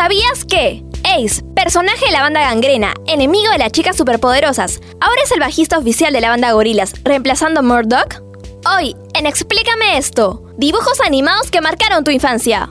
¿Sabías que Ace, personaje de la banda Gangrena, enemigo de las chicas superpoderosas, ahora es el bajista oficial de la banda Gorilas, reemplazando a Murdoch? Hoy, en Explícame esto, dibujos animados que marcaron tu infancia.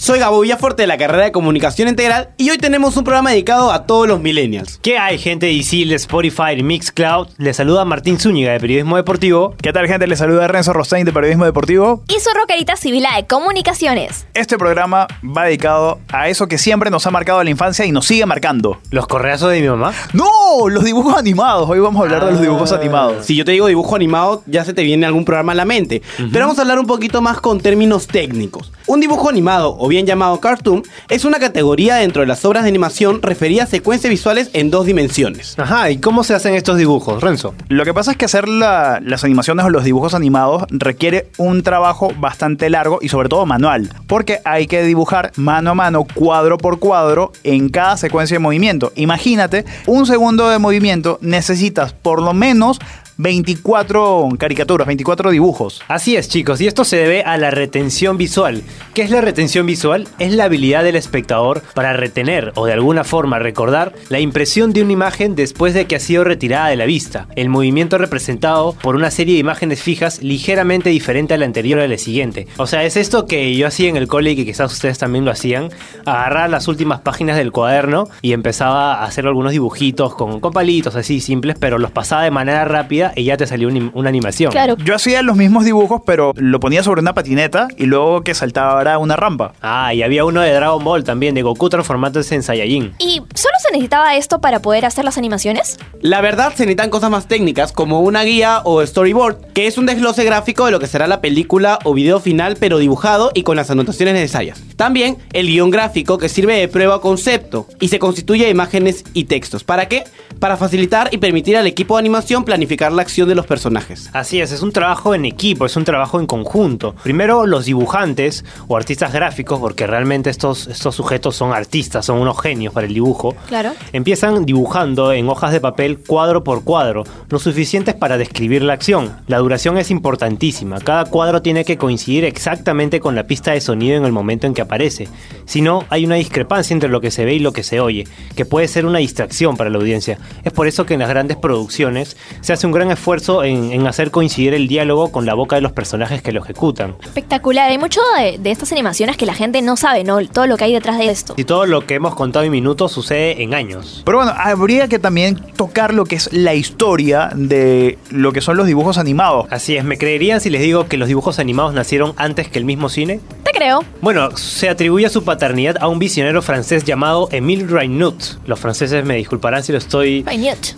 Soy Gabo Villaforte de la carrera de Comunicación Integral y hoy tenemos un programa dedicado a todos los millennials. ¿Qué hay, gente de Isil, Spotify, Mixcloud? Les saluda Martín Zúñiga de Periodismo Deportivo. ¿Qué tal, gente? Les saluda Renzo Rostein de Periodismo Deportivo. Y su rockerita Sibila de Comunicaciones. Este programa va dedicado a eso que siempre nos ha marcado la infancia y nos sigue marcando. ¿Los correazos de mi mamá? ¡No! Los dibujos animados. Hoy vamos a hablar de los dibujos animados. Si yo te digo dibujo animado, ya se te viene algún programa a la mente. Pero vamos a hablar un poquito más con términos técnicos. Un dibujo animado, o bien llamado cartoon, es una categoría dentro de las obras de animación referida a secuencias visuales en dos dimensiones. Ajá, ¿y cómo se hacen estos dibujos, Renzo? Lo que pasa es que hacer la- las animaciones o los dibujos animados requiere un trabajo bastante largo y sobre todo manual, porque hay que dibujar mano a mano, cuadro por cuadro, en cada secuencia de movimiento. Imagínate, un segundo de movimiento necesitas por lo menos 24 caricaturas, 24 dibujos. Así es, chicos, y esto se debe a la retención visual. ¿Qué es la retención visual? Es la habilidad del espectador para retener o de alguna forma recordar la impresión de una imagen después de que ha sido retirada de la vista. El movimiento representado por una serie de imágenes fijas ligeramente diferente a la anterior o a la siguiente. O sea, es esto que yo hacía en el cole y que quizás ustedes también lo hacían. Agarrar las últimas páginas del cuaderno y empezaba a hacer algunos dibujitos con, con palitos así simples, pero los pasaba de manera rápida y ya te salió un- una animación. Claro. Yo hacía los mismos dibujos, pero lo ponía sobre una patineta y luego que saltaba una rampa. Ah, y había uno de Dragon Ball también, de Goku transformándose en Saiyajin. ¿Y solo se necesitaba esto para poder hacer las animaciones? La verdad se necesitan cosas más técnicas como una guía o storyboard, que es un desglose gráfico de lo que será la película o video final pero dibujado y con las anotaciones necesarias. También el guion gráfico que sirve de prueba o concepto y se constituye de imágenes y textos. ¿Para qué? Para facilitar y permitir al equipo de animación planificar la acción de los personajes. Así es, es un trabajo en equipo, es un trabajo en conjunto. Primero los dibujantes o artistas gráficos, porque realmente estos, estos sujetos son artistas, son unos genios para el dibujo. Claro. Empiezan dibujando en hojas de papel cuadro por cuadro, lo suficientes para describir la acción. La duración es importantísima, cada cuadro tiene que coincidir exactamente con la pista de sonido en el momento en que aparece. Si no, hay una discrepancia entre lo que se ve y lo que se oye, que puede ser una distracción para la audiencia. Es por eso que en las grandes producciones se hace un gran esfuerzo en, en hacer coincidir el diálogo con la boca de los personajes que lo ejecutan. Espectacular. Hay mucho de, de estas animaciones que la gente no sabe, ¿no? Todo lo que hay detrás de esto. Y todo lo que hemos contado en minutos sucede en años. Pero bueno, habría que también tocar lo que es la historia de lo que son los dibujos animados. Así es, ¿me creerían si les digo que los dibujos animados nacieron antes que el mismo cine? Te creo. Bueno, se atribuye su paternidad a un visionario francés llamado Émile Reynaud. Los franceses me disculparán si lo estoy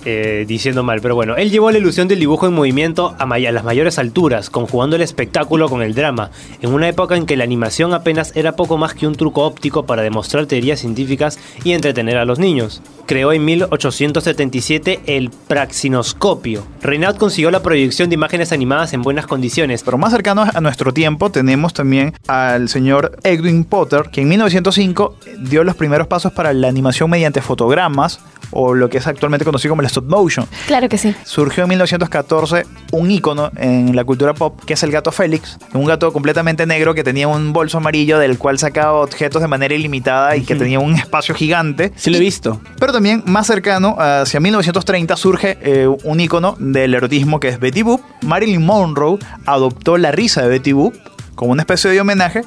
eh, diciendo mal, pero bueno, él llevó la ilusión del dibujo en movimiento a, may- a las mayores alturas, conjugando el espectáculo con el drama, en una época en que la animación apenas era poco más que un truco óptico para demostrar teorías científicas y entretener a los niños. Creó en 1877 el praxinoscopio. Reynaud consiguió la proyección de imágenes animadas en buenas condiciones, Pero más cercanos a nuestro tiempo tenemos también al señor Edwin Potter, que en 1905 dio los primeros pasos para la animación mediante fotogramas, o lo que es actualmente conocido como el stop motion. Claro que sí. Surgió en 1914 un ícono en la cultura pop, que es el gato Félix, un gato completamente negro que tenía un bolso amarillo del cual sacaba objetos de manera ilimitada y que tenía un espacio gigante. Sí lo he visto. Pero también más cercano, hacia 1930, surge eh, un ícono del erotismo que es Betty Boop. Marilyn Monroe adoptó la risa de Betty Boop como una especie de homenaje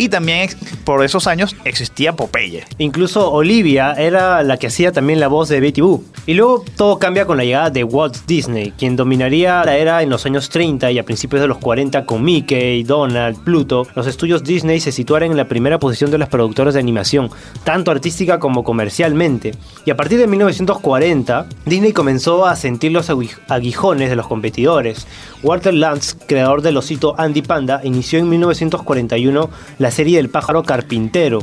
y también por esos años existía Popeye. Incluso Olivia era la que hacía también la voz de Betty Boop. Y luego todo cambia con la llegada de Walt Disney, quien dominaría la era en los años 30 y a principios de los 40 con Mickey, Donald, Pluto. Los estudios Disney se situaron en la primera posición de los productores de animación, tanto artística como comercialmente. Y a partir de 1940, Disney comenzó a sentir los agui- aguijones de los competidores. Walter Lantz, creador del osito Andy Panda, inició en 1941 las la serie del pájaro carpintero,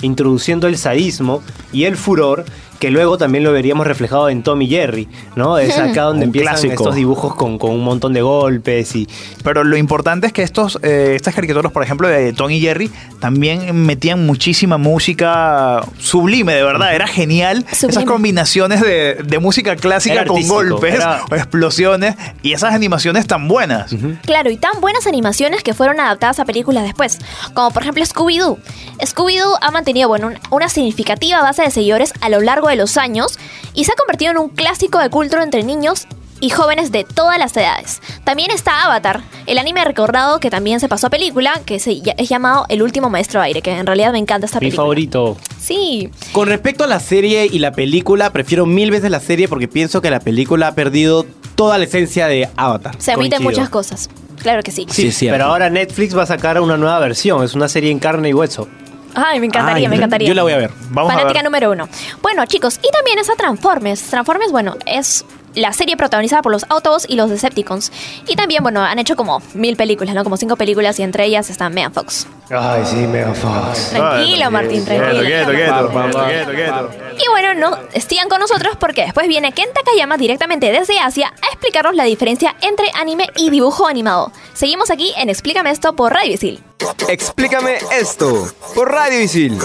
introduciendo el sadismo y el furor que luego también lo veríamos reflejado en Tom y Jerry, ¿no? Es acá donde empiezan clásico. estos dibujos con, con un montón de golpes y Pero lo importante es que estos, eh, estas caricaturas, por ejemplo, de Tony y Jerry, también metían muchísima música sublime, de verdad. Era genial Sublime. esas combinaciones de, de música clásica con golpes era- o explosiones y esas animaciones tan buenas. Claro, y tan buenas animaciones que fueron adaptadas a películas después, como por ejemplo Scooby-Doo. Scooby-Doo ha mantenido bueno, un- una significativa base de seguidores a lo largo de los años y se ha convertido en un clásico de culto entre niños y jóvenes de todas las edades. También está Avatar, el anime recordado que también se pasó a película, que se es llamado El último maestro aire, que en realidad me encanta esta mi película. favorito. Sí, Con respecto a la serie y la película, prefiero mil veces la serie porque pienso que la película ha perdido toda la esencia de Avatar. se omiten muchas cosas. Claro que sí. Sí, cierto. Pero ahora Netflix va a sacar una nueva versión, es una serie en carne y hueso. Ay, me encantaría, Ay, me encantaría. Yo la voy a ver. Vamos a Fanática ver. número uno. Bueno, chicos, y también está Transformers. Transformers, bueno, es la serie protagonizada por los Autobots y los Decepticons. Y también, bueno, han hecho como mil películas, ¿no? Como cinco películas y entre ellas está Megan Fox. Ay, sí, Mega Fox. Tranquilo, Martín, tranquilo. quieto, quieto, quieto, quieto, quieto. Y bueno, no sigan con nosotros porque después viene Ken Takayama directamente desde Asia a explicarnos la diferencia entre anime y dibujo animado. Seguimos aquí en Explícame esto por Radio Isil. Explícame esto por Radio Isil.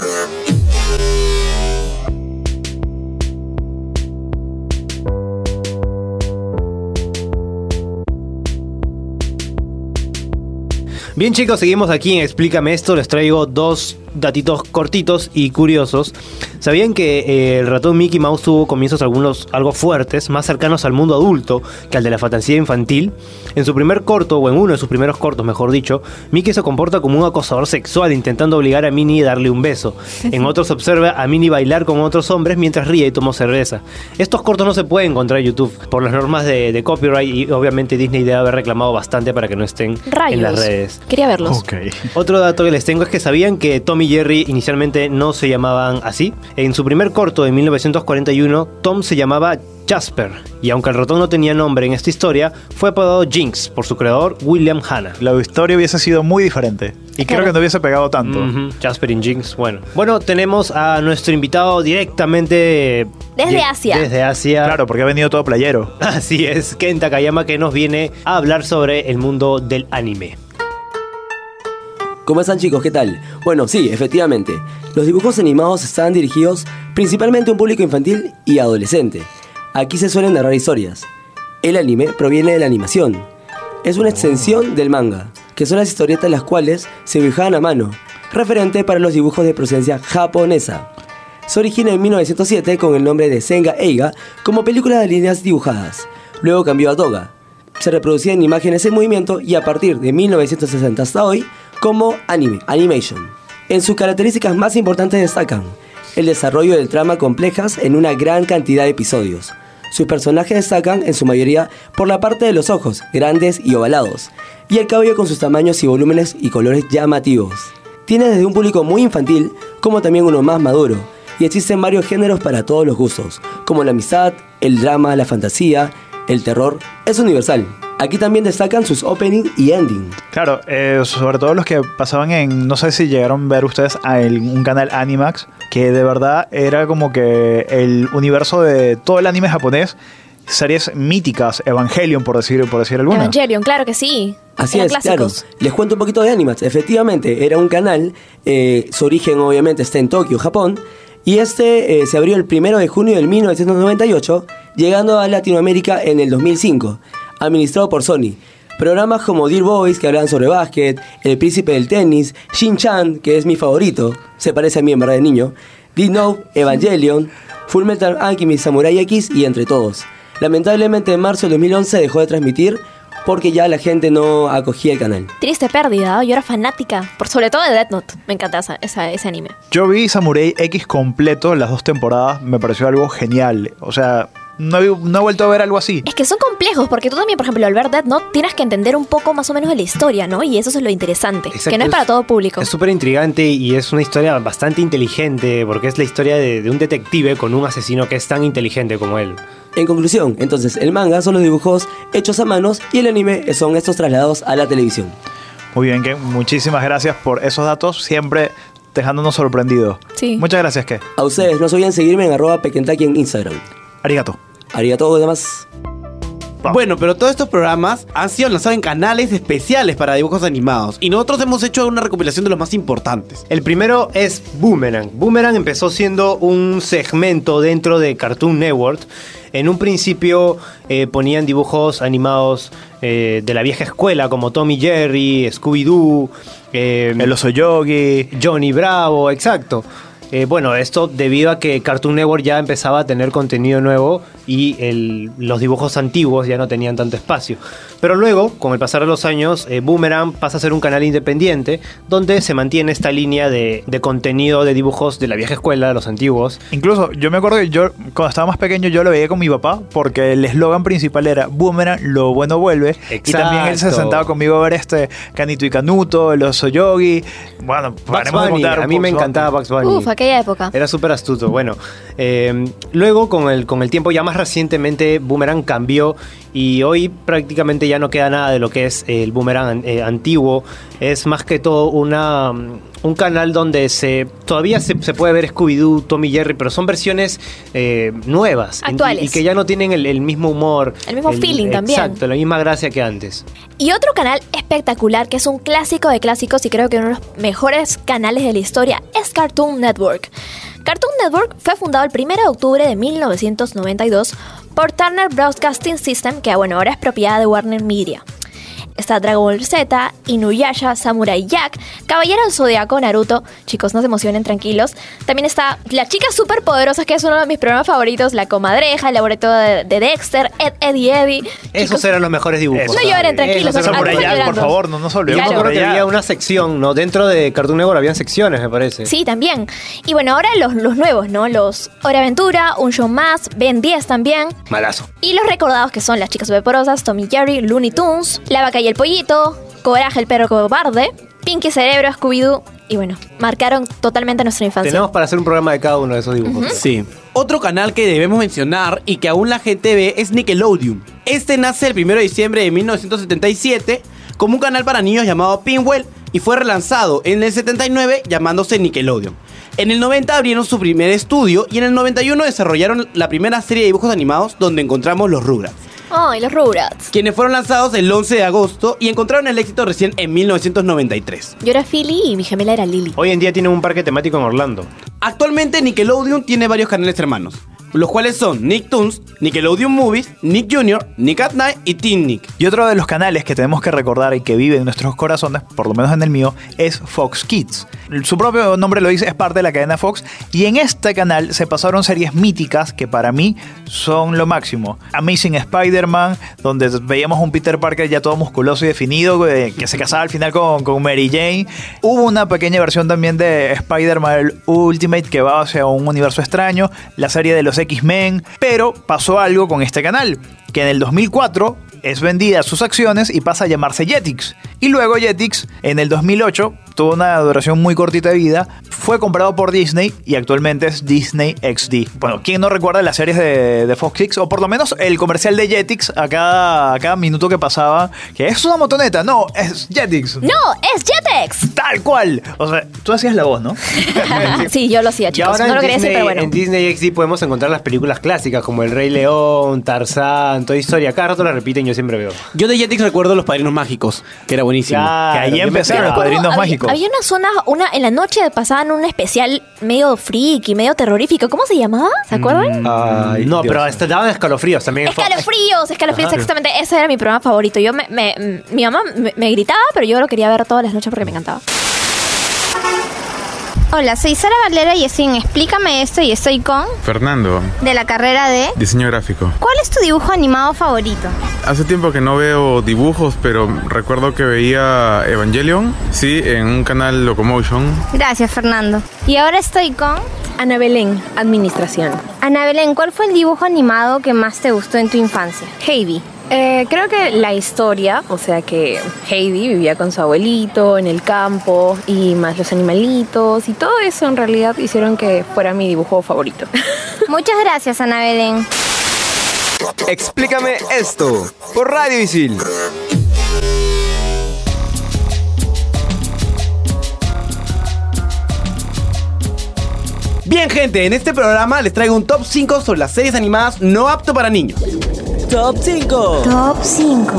Bien chicos, seguimos aquí en Explícame esto, les traigo dos datitos cortitos y curiosos. ¿Sabían que eh, el ratón Mickey Mouse tuvo comienzos algunos algo fuertes, más cercanos al mundo adulto que al de la fantasía infantil? En su primer corto, o en uno de sus primeros cortos, mejor dicho, Mickey se comporta como un acosador sexual intentando obligar a Minnie a darle un beso. En otros observa a Minnie bailar con otros hombres mientras ríe y toma cerveza. Estos cortos no se pueden encontrar en YouTube por las normas de, de copyright y obviamente Disney debe haber reclamado bastante para que no estén Rayos. en las redes. Quería verlos. Otro dato que les tengo es que sabían que Tom y Jerry inicialmente no se llamaban así. En su primer corto de 1941, Tom se llamaba Jasper, y aunque el ratón no tenía nombre en esta historia, fue apodado Jinx por su creador William Hanna. La historia hubiese sido muy diferente y creo que no hubiese pegado tanto. Jasper y Jinx, bueno. Bueno, tenemos a nuestro invitado directamente... Desde de- Asia. Desde Asia. Claro, porque ha venido todo playero. Así es, Ken Takayama que nos viene a hablar sobre el mundo del anime. ¿Cómo están chicos? ¿Qué tal? Bueno, sí, efectivamente. Los dibujos animados están dirigidos principalmente a un público infantil y adolescente. Aquí se suelen narrar historias. El anime proviene de la animación. Es una extensión del manga, que son las historietas las cuales se dibujaban a mano, referente para los dibujos de procedencia japonesa. Se origina en 1907 con el nombre de Senga Eiga como película de líneas dibujadas. Luego cambió a Toga. Se reproducía en imágenes en movimiento y a partir de 1960 hasta hoy como anime, animation. En sus características más importantes destacan el desarrollo del trama complejas en una gran cantidad de episodios. Sus personajes destacan en su mayoría por la parte de los ojos, grandes y ovalados, y el cabello con sus tamaños y volúmenes y colores llamativos. Tiene desde un público muy infantil como también uno más maduro, y existen varios géneros para todos los gustos, como la amistad, el drama, la fantasía, el terror, es universal. Aquí también destacan sus opening y ending. Claro, eh, sobre todo los que pasaban en, no sé si llegaron a ver ustedes a el- un canal Animax, que de verdad era como que el universo de todo el anime japonés, series míticas, Evangelion por decir, por decir alguna. Evangelion, claro que sí. Así Eran es, clásicos. claro. Les cuento un poquito de Animax. Efectivamente, era un canal, eh, su origen obviamente está en Tokio, Japón, y este eh, se abrió el 1 de junio del 1998, llegando a Latinoamérica en el 2005, administrado por Sony. Programas como Dear Boys, que hablan sobre básquet, El Príncipe del Tenis, Shin-Chan, que es mi favorito, se parece a mí en verdad de niño, Death Note, Evangelion, Full Metal Alchemist Samurai X y entre todos. Lamentablemente en marzo del 2011 dejó de transmitir porque ya la gente no acogía el canal. Triste pérdida, ¿no? yo era fanática, por sobre todo de Death Note. Me encanta esa- esa- ese anime. Yo vi Samurai X completo, las dos temporadas, me pareció algo genial. O sea, no he, no he vuelto a ver algo así. Es que son complejos, porque tú también, por ejemplo, al ver Death Note, tienes que entender un poco más o menos de la historia, ¿no? Y eso es lo interesante, que no es para todo público. Es súper intrigante y es una historia bastante inteligente porque es la historia de, de un detective con un asesino que es tan inteligente como él. En conclusión, entonces el manga son los dibujos hechos a manos y el anime son estos trasladados a la televisión. Muy bien, Ken. Muchísimas gracias por esos datos, siempre dejándonos sorprendidos. Sí. Muchas gracias, Ke. A ustedes no se olviden seguirme en arroba pequentaki en Instagram. Arigato. Arigatou demás. Bueno, pero todos estos programas han sido lanzados en canales especiales para dibujos animados. Y nosotros hemos hecho una recopilación de los más importantes. El primero es Boomerang. Boomerang empezó siendo un segmento dentro de Cartoon Network. En un principio eh, ponían dibujos animados eh, de la vieja escuela como Tommy Jerry, Scooby-Doo, eh, El oso yogi. Johnny Bravo, exacto. Eh, bueno, esto debido a que Cartoon Network ya empezaba a tener contenido nuevo y el- los dibujos antiguos ya no tenían tanto espacio. Pero luego, con el pasar de los años, eh, Boomerang pasa a ser un canal independiente donde se mantiene esta línea de, de contenido de dibujos de la vieja escuela, los antiguos. Incluso yo me acuerdo que yo cuando estaba más pequeño yo lo veía con mi papá porque el eslogan principal era Boomerang, lo bueno vuelve. Y también él se Exacto. sentaba conmigo a ver este Canito y Canuto, el oso yogi. Bueno, Bugs paremos de Bunny, contar a mí me encantaba Bugs Bunny. Uf, Era súper astuto. Bueno, eh, luego con el, con el tiempo, ya más recientemente, Boomerang cambió y hoy prácticamente ya no queda nada de lo que es el Boomerang eh, antiguo. Es más que todo una, mm, un canal donde se todavía se, se puede ver Scooby-Doo, Tommy Jerry, pero son versiones eh, nuevas. en- Actuales. Y, que ya no tienen el, el mismo humor. El mismo feeling también. Exacto, la misma gracia que antes. Y otro canal espectacular que es un clásico de clásicos y creo que uno de los mejores canales de la historia es Cartoon Network. Cartoon Network fue fundado el 1 de octubre de 1992 por Turner Broadcasting System, que bueno, ahora es propiedad de Warner Media. Está Dragon Ball Z, Inuyasha, Samurai Jack, Caballero del Zodiaco, Naruto. Chicos, no se emocionen, tranquilos. También está Las Chicas Superpoderosas, que es uno de mis programas favoritos. La Comadreja, el laboratorio de, de Dexter, Ed, Eddie, Eddie. Esos eran los mejores dibujos. No lloren, tranquilos. Esos eran Samurai Jack, por favor, no nos olvidemos Claro. que había una sección, ¿no? Dentro de Cartoon Network habían secciones, me parece. Sí, también. Y bueno, ahora los, los nuevos, ¿no? Los Hora Aventura, Un Show Más, Ben 10 también. Malazo. Y los recordados que son Las Chicas Superporosas, Tommy Jerry, Looney Tunes, La Vaca y el Pollito, Coraje el Perro Cobarde, Pinky Cerebro, Scooby-Doo. Y bueno, marcaron totalmente nuestra infancia. Tenemos para hacer un programa de cada uno de esos dibujos. Sí. Otro canal que debemos mencionar y que aún la gente ve es Nickelodeon. Este nace el 1 de diciembre de 1977 como un canal para niños llamado Pinwell y fue relanzado en el 79 llamándose Nickelodeon. En el 90 abrieron su primer estudio y en el 91 desarrollaron la primera serie de dibujos animados donde encontramos los Rugrats, ¡Ay, los Rugrats! quienes fueron lanzados el 11 de agosto y encontraron el éxito recién en 1993. Yo era Philly y mi gemela era Lily. Hoy en día tienen un parque temático en Orlando. Actualmente Nickelodeon tiene varios canales hermanos, los cuales son Nicktoons, Nickelodeon Movies, Nick Jr., Nick at Night y Teen Nick. Y otro de los canales que tenemos que recordar y que vive en nuestros corazones, por lo menos en el mío, es Fox Kids. Su propio nombre lo dice, es parte de la cadena Fox. Y en este canal se pasaron series míticas que para mí son lo máximo. Amazing Spider-Man, donde veíamos un Peter Parker ya todo musculoso y definido, eh, que se casaba al final con, con Mary Jane. Hubo una pequeña versión también de Spider-Man Ultimate que va hacia un universo extraño, la serie de los X-Men. Pero pasó algo con este canal, que en el 2004 es vendida sus acciones y pasa a llamarse Jetix. Y luego Jetix, en el 2008, tuvo una duración muy cortita de vida, fue comprado por Disney y actualmente es Disney XD. Bueno, ¿quién no recuerda las series de, de Fox Kids? O por lo menos el comercial de Jetix a cada, a cada minuto que pasaba, que es una motoneta, no, es Jetix. ¡No! ¡Es Jetix! Tal cual. O sea, tú hacías la voz, ¿no? sí, yo lo hacía, Y chicos. ahora No lo en, quería Disney, decir, pero bueno. en Disney XD podemos encontrar las películas clásicas como El Rey León, Tarzán, Toy Story. Cada rato la repiten, yo siempre veo. Yo de Jetix recuerdo Los Padrinos Mágicos, que era buenísimo. Claro, que ahí empezaron los padrinos había, Había una zona, una, en la noche pasaban un especial medio friki, medio terrorífico. ¿Cómo se llamaba? ¿Se acuerdan? Ay, no, pero hasta daban escalofríos también. Escalofríos, escalofríos, exactamente. Ese era mi programa favorito. Yo me, me- mi mamá me, me gritaba, pero yo lo quería ver todas las noches porque me encantaba. Hola, soy Sara Valera y estoy en Explícame esto y estoy con Fernando, de la carrera de diseño gráfico. ¿Cuál es tu dibujo animado favorito? Hace tiempo que no veo dibujos, pero recuerdo que veía Evangelion, sí, en un canal Locomotion. Gracias, Fernando. Y ahora estoy con Ana Belén, Administración. Ana Belén, ¿cuál fue el dibujo animado que más te gustó en tu infancia? Heidi. Eh, creo que la historia, o sea que Heidi vivía con su abuelito en el campo y más los animalitos y todo eso en realidad hicieron que fuera mi dibujo favorito. Muchas gracias, Ana Belén. Explícame esto por Radio Isil. Bien gente, en este programa les traigo un top 5 sobre las series animadas no apto para niños. Top 5. Top 5.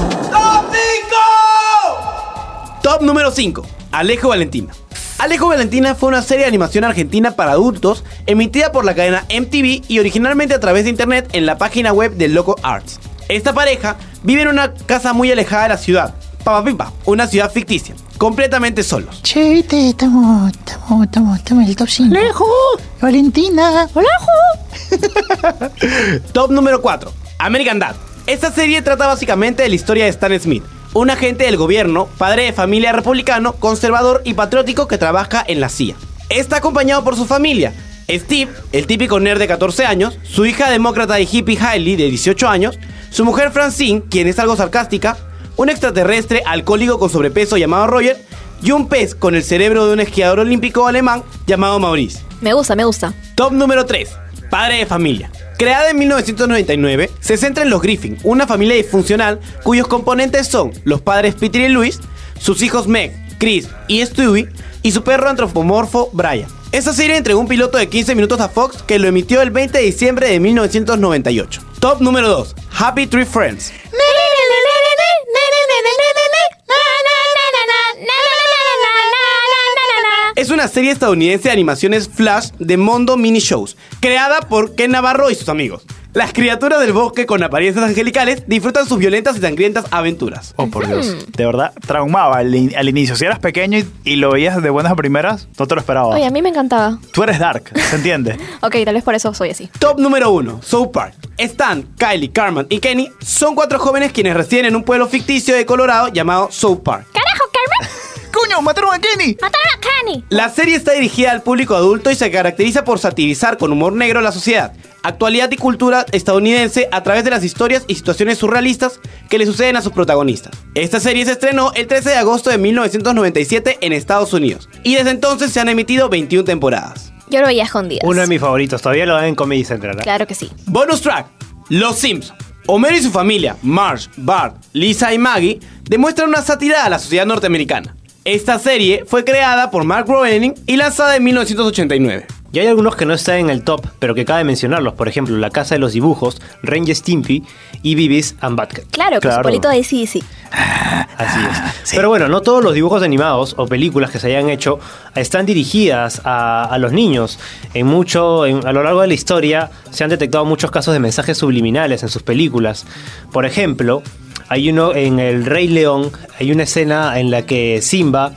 Top número 5. Alejo Valentina. Alejo Valentina fue una serie de animación argentina para adultos emitida por la cadena MTV y originalmente a través de internet en la página web de Loco Arts. Esta pareja vive en una casa muy alejada de la ciudad, Papapimpa, una ciudad ficticia, completamente solos. Che, viste, estamos, estamos, estamos, estamos en el top 5. ¡Alejo! Valentina. ¡Alejo! Top número 4. American Dad. Esta serie trata básicamente de la historia de Stan Smith, un agente del gobierno, padre de familia republicano, conservador y patriótico que trabaja en la CIA. Está acompañado por su familia, Steve, el típico nerd de 14 años, su hija demócrata y hippie Hailey de 18 años, su mujer Francine, quien es algo sarcástica, un extraterrestre alcohólico con sobrepeso llamado Roger y un pez con el cerebro de un esquiador olímpico alemán llamado Maurice. Me gusta, me gusta. Top número 3. Padre de familia. Creada en 1999, se centra en los Griffin, una familia disfuncional cuyos componentes son los padres Peter y Luis, sus hijos Meg, Chris y Stewie y su perro antropomorfo Brian. Esta serie entregó un piloto de 15 minutos a Fox que lo emitió el 20 de diciembre de 1998. Top número 2. Happy Tree Friends. Es una serie estadounidense de animaciones flash de Mondo Mini Shows, creada por Ken Navarro y sus amigos. Las criaturas del bosque con apariencias angelicales disfrutan sus violentas y sangrientas aventuras. Oh, por Dios. De verdad, traumaba al, in- al inicio. Si eras pequeño y, y lo veías de buenas a primeras, no te lo esperaba. Oye, a mí me encantaba. Tú eres dark, ¿se entiende? Ok, tal vez por eso soy así. Top número 1, South Park. Stan, Kylie, Carmen y Kenny son cuatro jóvenes quienes residen en un pueblo ficticio de Colorado llamado South Park. ¡Carajo, Carmen! ¡Coño, mataron a Kenny! ¡Mataron a Kenny! La serie está dirigida al público adulto y se caracteriza por satirizar con humor negro la sociedad, actualidad y cultura estadounidense a través de las historias y situaciones surrealistas que le suceden a sus protagonistas. Esta serie se estrenó el 13 de agosto de 1997 en Estados Unidos y desde entonces se han emitido 21 temporadas. Yo lo veía a escondidas. Uno de mis favoritos, todavía lo dan en Comedy Central. ¿eh? Claro que sí. Bonus track: Los Simpsons. Homero y su familia, Marge, Bart, Lisa y Maggie, demuestran una sátira a la sociedad norteamericana. Esta serie fue creada por Mark Groening y lanzada en 1989. Y hay algunos que no están en el top, pero que cabe mencionarlos. Por ejemplo, La Casa de los Dibujos, Ranger Stimpy y Beavis and Butthead. Claro, Claro. su polito de sí, sí. Así es. Pero bueno, no todos los dibujos animados o películas que se hayan hecho están dirigidas a, a los niños. En mucho, en- a lo largo de la historia se han detectado muchos casos de mensajes subliminales en sus películas. Por ejemplo, hay uno en El Rey León, hay una escena en la que Simba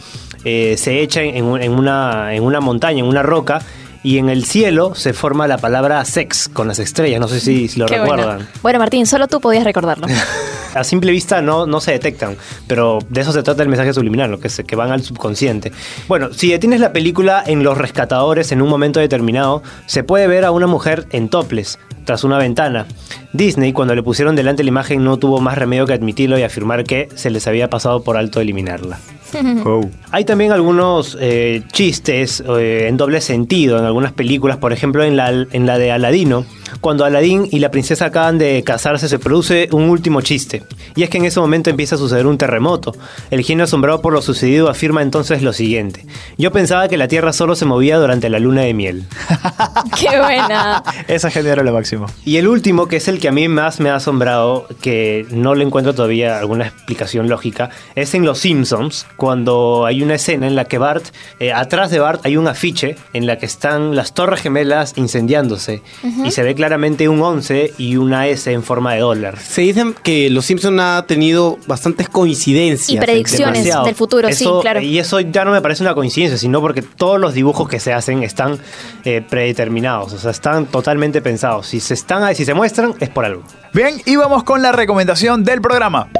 eh, se echa en, un- en una, en una montaña, en una roca. Y en el cielo se forma la palabra sex con las estrellas. No sé si, si lo Qué recuerdan. Bueno, Martín, solo tú podías recordarlo. A simple vista no, no se detectan, pero de eso se trata el mensaje subliminal, lo que, se, que van al subconsciente. Bueno, si detienes la película en Los Rescatadores en un momento determinado, se puede ver a una mujer en topless, tras una ventana. Disney, cuando le pusieron delante la imagen, no tuvo más remedio que admitirlo y afirmar que se les había pasado por alto eliminarla. Oh. Hay también algunos eh, chistes eh, en doble sentido en algunas películas, por ejemplo en la, en la de Aladino. Cuando Aladín y la princesa acaban de casarse se produce un último chiste. Y es que en ese momento empieza a suceder un terremoto. El genio asombrado por lo sucedido afirma entonces lo siguiente. Yo pensaba que la Tierra solo se movía durante la luna de miel. ¡Qué buena! Esa genio era lo máximo. Y el último, que es el que a mí más me ha asombrado, que no le encuentro todavía alguna explicación lógica, es en Los Simpsons, cuando hay una escena en la que Bart, eh, atrás de Bart hay un afiche en la que están las torres gemelas incendiándose y se ve claramente un 11 y una S en forma de dólar. Se dicen que Los Simpson ha tenido bastantes coincidencias. Y predicciones Demasiado. del futuro, sí, Eso- claro. Y eso ya no me parece una coincidencia, sino porque todos los dibujos que se hacen están eh, predeterminados, o sea, están totalmente pensados. Si se, están, si se muestran, es por algo. Bien, y vamos con la recomendación del programa.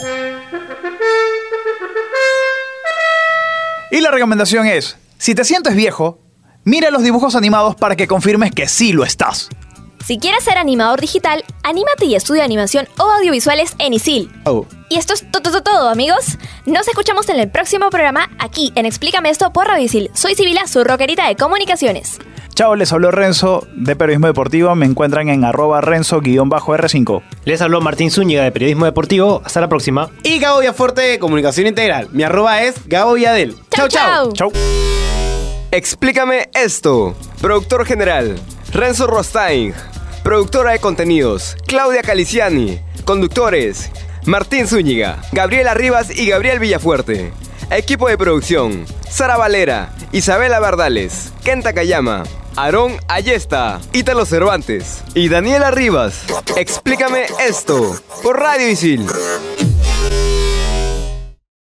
Y la recomendación es, si te sientes viejo, mira los dibujos animados para que confirmes que sí lo estás. Si quieres ser animador digital, anímate y estudia animación o audiovisuales en ISIL. Oh. Y esto es todo, todo, todo, amigos. Nos escuchamos en el próximo programa aquí en Explícame esto por Radio Isil. Soy Sibila, su rockerita de comunicaciones. Chao, les habló Renzo de Periodismo Deportivo. Me encuentran en arroba renzo-r5. Les habló Martín Zúñiga de Periodismo Deportivo. Hasta la próxima. Y Gabo Villafuerte de Comunicación Integral. Mi arroba es Gabo Villadel. Chau, chau. Chau. Explícame esto. Productor general, Renzo Rostain. Productora de contenidos, Claudia Caliciani. Conductores, Martín Zúñiga, Gabriela Rivas y Gabriel Villafuerte. Equipo de producción, Sara Valera, Isabela Bardales, Kenta Kayama, Aarón Ayesta, Ítalo Cervantes y Daniela Rivas. Explícame esto por Radio Isil.